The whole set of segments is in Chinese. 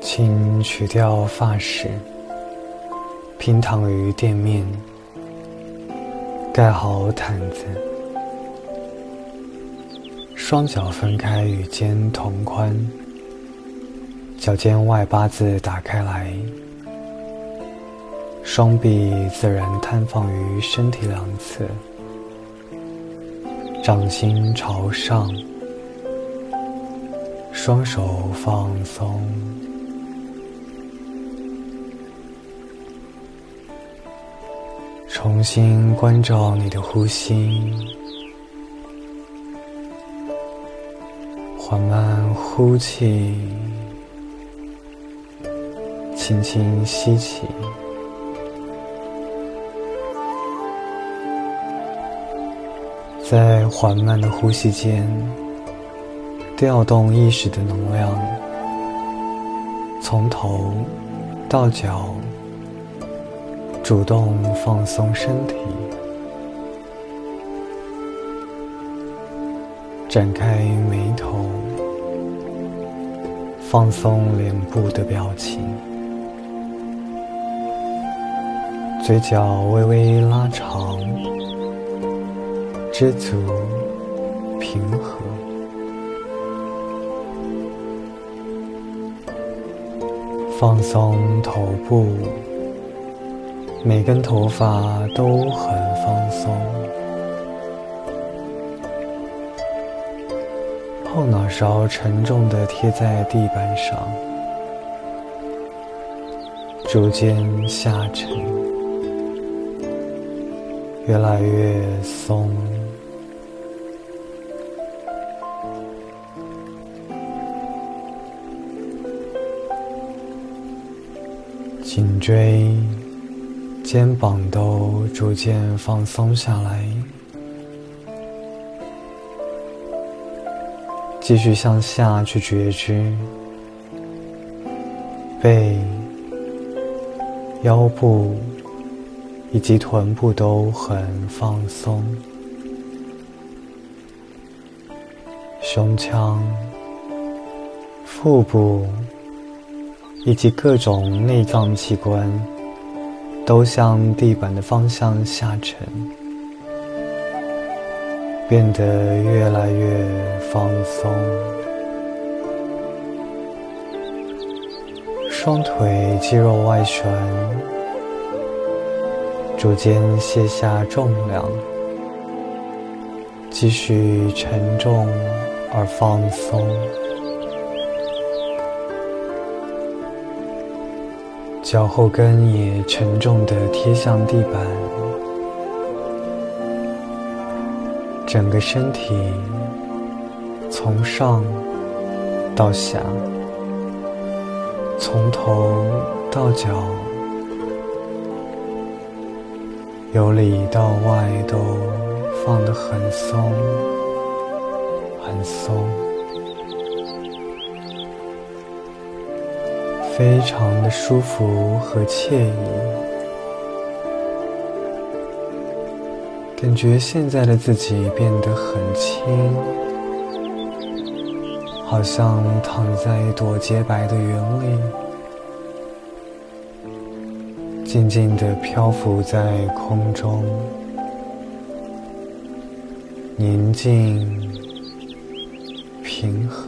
请取掉发饰，平躺于垫面，盖好毯子，双脚分开与肩同宽，脚尖外八字打开来，双臂自然摊放于身体两侧，掌心朝上，双手放松。重新关照你的呼吸，缓慢呼气，轻轻吸气，在缓慢的呼吸间，调动意识的能量，从头到脚。主动放松身体，展开眉头，放松脸部的表情，嘴角微微拉长，知足平和，放松头部。每根头发都很放松，后脑勺沉重的贴在地板上，逐渐下沉，越来越松，颈椎。肩膀都逐渐放松下来，继续向下去觉知，背、腰部以及臀部都很放松，胸腔、腹部以及各种内脏器官。都向地板的方向下沉，变得越来越放松。双腿肌肉外旋，逐渐卸下重量，继续沉重而放松。脚后跟也沉重的贴向地板，整个身体从上到下，从头到脚，由里到外都放得很松，很松。非常的舒服和惬意，感觉现在的自己变得很轻，好像躺在一朵洁白的云里，静静的漂浮在空中，宁静平和。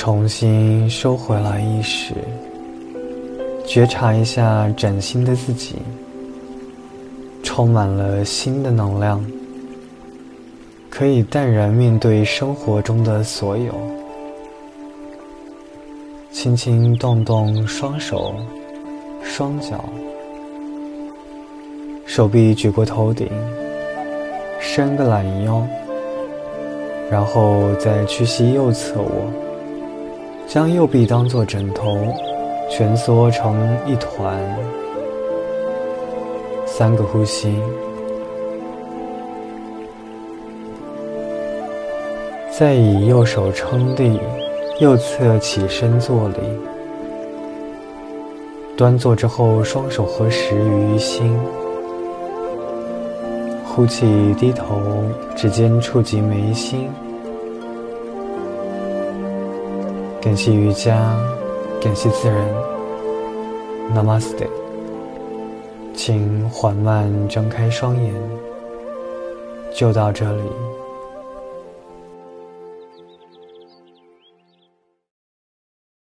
重新收回来意识，觉察一下崭新的自己，充满了新的能量，可以淡然面对生活中的所有。轻轻动动双手、双脚，手臂举过头顶，伸个懒腰，然后再屈膝右侧卧。将右臂当作枕头，蜷缩成一团。三个呼吸，再以右手撑地，右侧起身坐立。端坐之后，双手合十于心。呼气，低头，指尖触及眉心。感谢瑜伽，感谢自然。Namaste，请缓慢睁开双眼。就到这里。